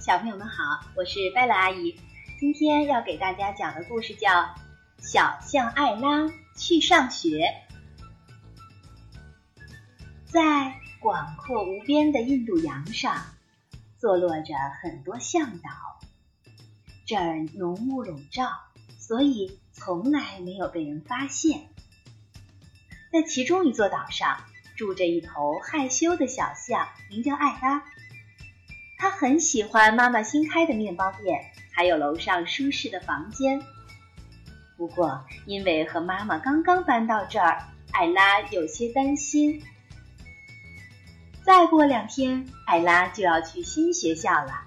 小朋友们好，我是贝拉阿姨。今天要给大家讲的故事叫《小象艾拉去上学》。在广阔无边的印度洋上，坐落着很多象岛。这儿浓雾笼罩，所以从来没有被人发现。在其中一座岛上，住着一头害羞的小象，名叫艾拉。他很喜欢妈妈新开的面包店，还有楼上舒适的房间。不过，因为和妈妈刚刚搬到这儿，艾拉有些担心。再过两天，艾拉就要去新学校了。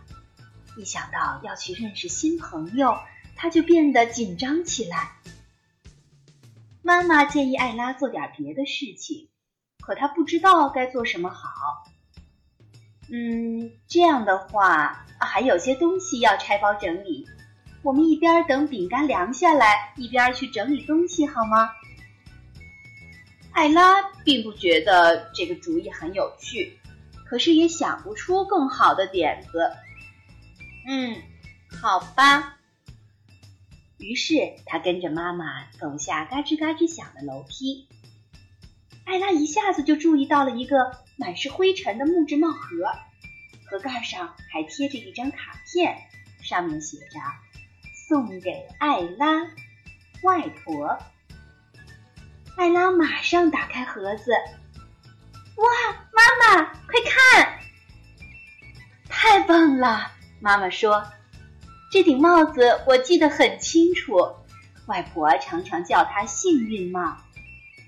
一想到要去认识新朋友，她就变得紧张起来。妈妈建议艾拉做点别的事情，可她不知道该做什么好。嗯，这样的话，还有些东西要拆包整理。我们一边等饼干凉下来，一边去整理东西，好吗？艾拉并不觉得这个主意很有趣，可是也想不出更好的点子。嗯，好吧。于是他跟着妈妈走下嘎吱嘎吱响的楼梯。艾拉一下子就注意到了一个。满是灰尘的木质帽盒，盒盖上还贴着一张卡片，上面写着“送给艾拉外婆”。艾拉马上打开盒子，哇，妈妈，快看！太棒了！妈妈说：“这顶帽子我记得很清楚，外婆常常叫它幸运帽。”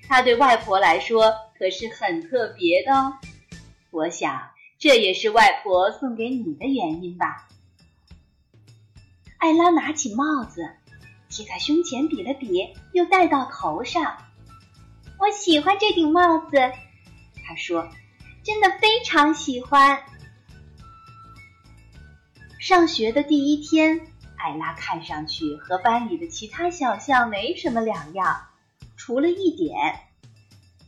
它对外婆来说可是很特别的哦，我想这也是外婆送给你的原因吧。艾拉拿起帽子，贴在胸前比了比，又戴到头上。我喜欢这顶帽子，她说，真的非常喜欢。上学的第一天，艾拉看上去和班里的其他小象没什么两样。除了一点，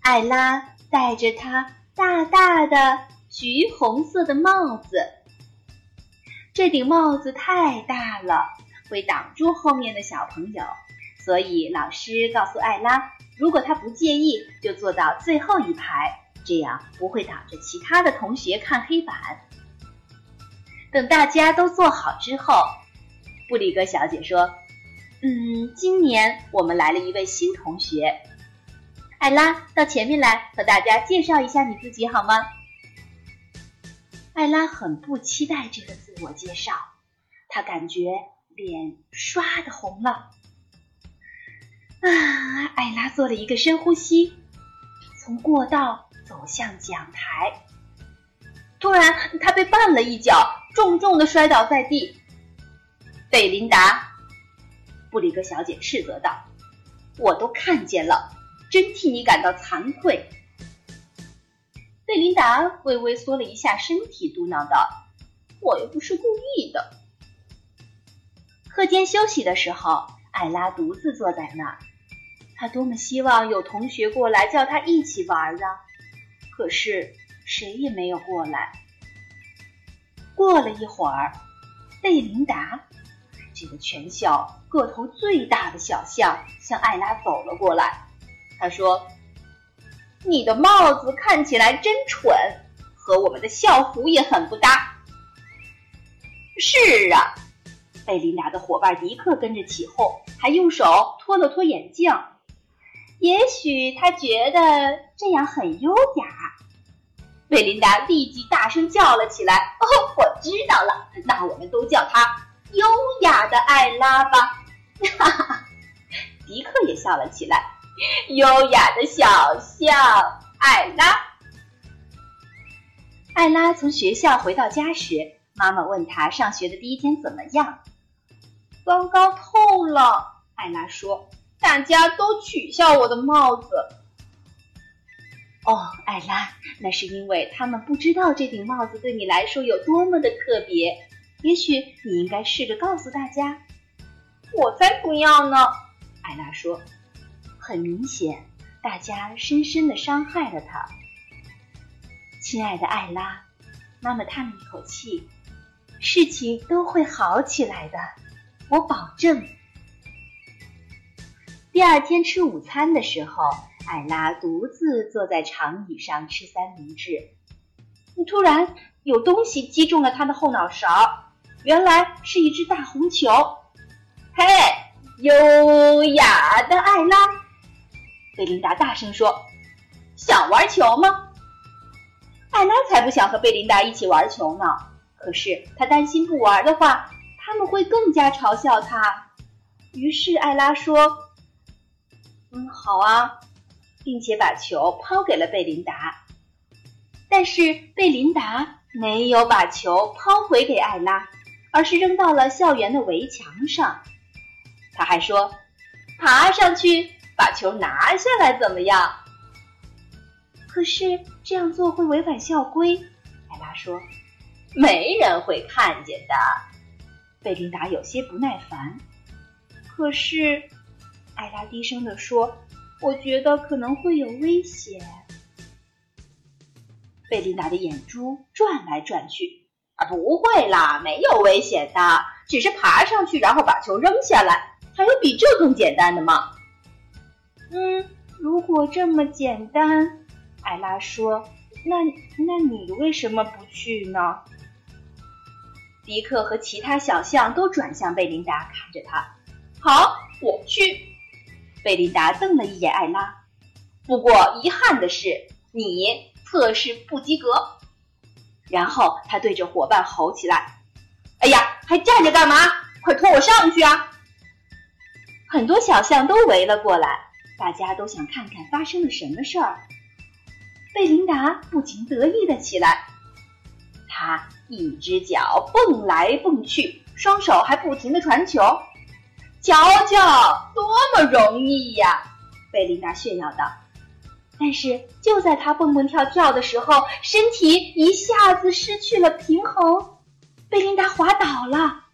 艾拉戴着她大大的橘红色的帽子。这顶帽子太大了，会挡住后面的小朋友，所以老师告诉艾拉，如果她不介意，就坐到最后一排，这样不会挡着其他的同学看黑板。等大家都坐好之后，布里格小姐说。嗯，今年我们来了一位新同学，艾拉，到前面来和大家介绍一下你自己好吗？艾拉很不期待这个自我介绍，她感觉脸唰的红了。啊，艾拉做了一个深呼吸，从过道走向讲台，突然她被绊了一脚，重重的摔倒在地。贝琳达。布里格小姐斥责道：“我都看见了，真替你感到惭愧。”贝琳达微微缩了一下身体，嘟囔道：“我又不是故意的。”课间休息的时候，艾拉独自坐在那儿，她多么希望有同学过来叫她一起玩啊！可是谁也没有过来。过了一会儿，贝琳达。这个全校个头最大的小象向艾拉走了过来。他说：“你的帽子看起来真蠢，和我们的校服也很不搭。”是啊，贝琳达的伙伴迪克跟着起哄，还用手托了托眼镜。也许他觉得这样很优雅。贝琳达立即大声叫了起来：“哦，我知道了，那我们都叫他优雅的艾拉吧！”哈哈，迪克也笑了起来：“优雅的小象艾拉。”艾拉从学校回到家时，妈妈问她上学的第一天怎么样。糟糕透了，艾拉说：“大家都取笑我的帽子。”哦，艾拉，那是因为他们不知道这顶帽子对你来说有多么的特别。也许你应该试着告诉大家。我才不要呢！艾拉说。很明显，大家深深的伤害了他。亲爱的艾拉，妈妈叹了一口气，事情都会好起来的，我保证。第二天吃午餐的时候。艾拉独自坐在长椅上吃三明治，突然有东西击中了他的后脑勺，原来是一只大红球。嘿，优雅的艾拉，贝琳达大声说：“想玩球吗？”艾拉才不想和贝琳达一起玩球呢。可是她担心不玩的话，他们会更加嘲笑她。于是艾拉说：“嗯，好啊。”并且把球抛给了贝琳达，但是贝琳达没有把球抛回给艾拉，而是扔到了校园的围墙上。他还说：“爬上去把球拿下来怎么样？”可是这样做会违反校规，艾拉说：“没人会看见的。”贝琳达有些不耐烦。可是，艾拉低声地说。我觉得可能会有危险。贝琳达的眼珠转来转去，啊，不会啦，没有危险的，只是爬上去然后把球扔下来。还有比这更简单的吗？嗯，如果这么简单，艾拉说，那那你为什么不去呢？迪克和其他小象都转向贝琳达，看着他。好，我去。贝琳达瞪了一眼艾拉，不过遗憾的是，你测试不及格。然后他对着伙伴吼起来：“哎呀，还站着干嘛？快拖我上去啊！”很多小象都围了过来，大家都想看看发生了什么事儿。贝琳达不禁得意了起来，他一只脚蹦来蹦去，双手还不停的传球。瞧瞧，多么容易呀！贝琳达炫耀道。但是就在他蹦蹦跳跳的时候，身体一下子失去了平衡，贝琳达滑倒了。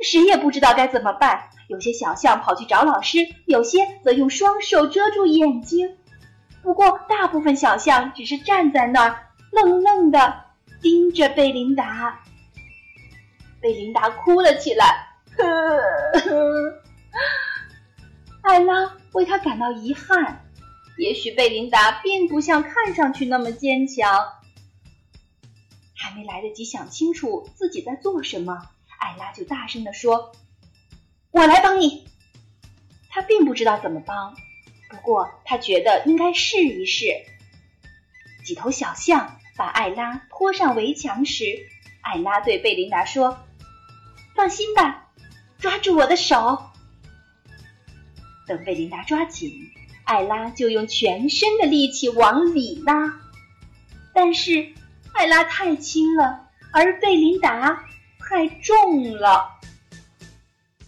谁也不知道该怎么办。有些小象跑去找老师，有些则用双手遮住眼睛。不过，大部分小象只是站在那儿，愣愣的盯着贝琳达。贝琳达哭了起来。艾拉为他感到遗憾。也许贝琳达并不像看上去那么坚强。还没来得及想清楚自己在做什么，艾拉就大声地说：“我来帮你。”他并不知道怎么帮，不过他觉得应该试一试。几头小象把艾拉拖上围墙时，艾拉对贝琳达说：“放心吧。”抓住我的手！等贝琳达抓紧，艾拉就用全身的力气往里拉。但是艾拉太轻了，而贝琳达太重了。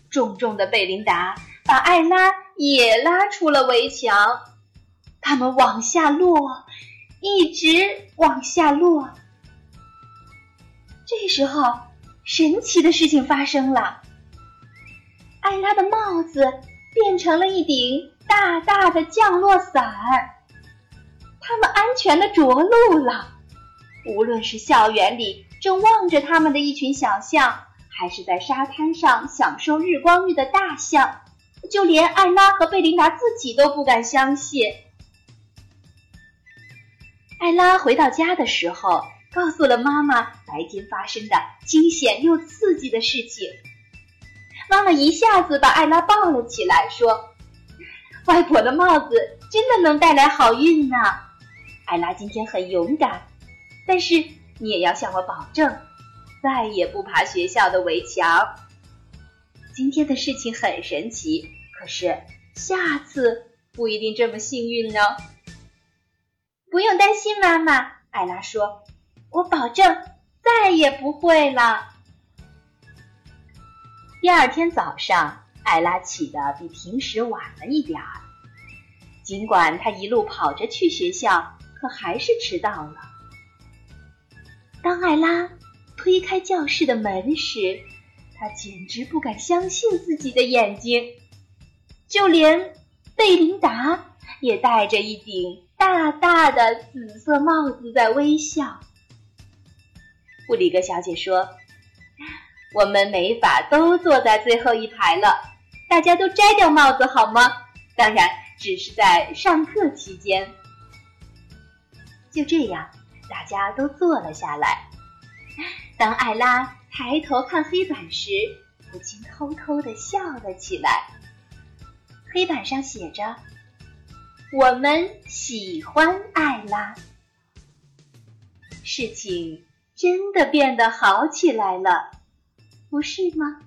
重重的贝琳达把艾拉也拉出了围墙。他们往下落，一直往下落。这时候，神奇的事情发生了。艾拉的帽子变成了一顶大大的降落伞，他们安全的着陆了。无论是校园里正望着他们的一群小象，还是在沙滩上享受日光浴的大象，就连艾拉和贝琳达自己都不敢相信。艾拉回到家的时候，告诉了妈妈白天发生的惊险又刺激的事情。妈妈一下子把艾拉抱了起来，说：“外婆的帽子真的能带来好运呢。艾拉今天很勇敢，但是你也要向我保证，再也不爬学校的围墙。今天的事情很神奇，可是下次不一定这么幸运呢。不用担心，妈妈，艾拉说：“我保证再也不会了。”第二天早上，艾拉起得比平时晚了一点儿。尽管她一路跑着去学校，可还是迟到了。当艾拉推开教室的门时，她简直不敢相信自己的眼睛，就连贝琳达也戴着一顶。大大的紫色帽子在微笑。布里格小姐说：“我们没法都坐在最后一排了，大家都摘掉帽子好吗？当然，只是在上课期间。”就这样，大家都坐了下来。当艾拉抬头看黑板时，不禁偷偷的笑了起来。黑板上写着。我们喜欢艾拉，事情真的变得好起来了，不是吗？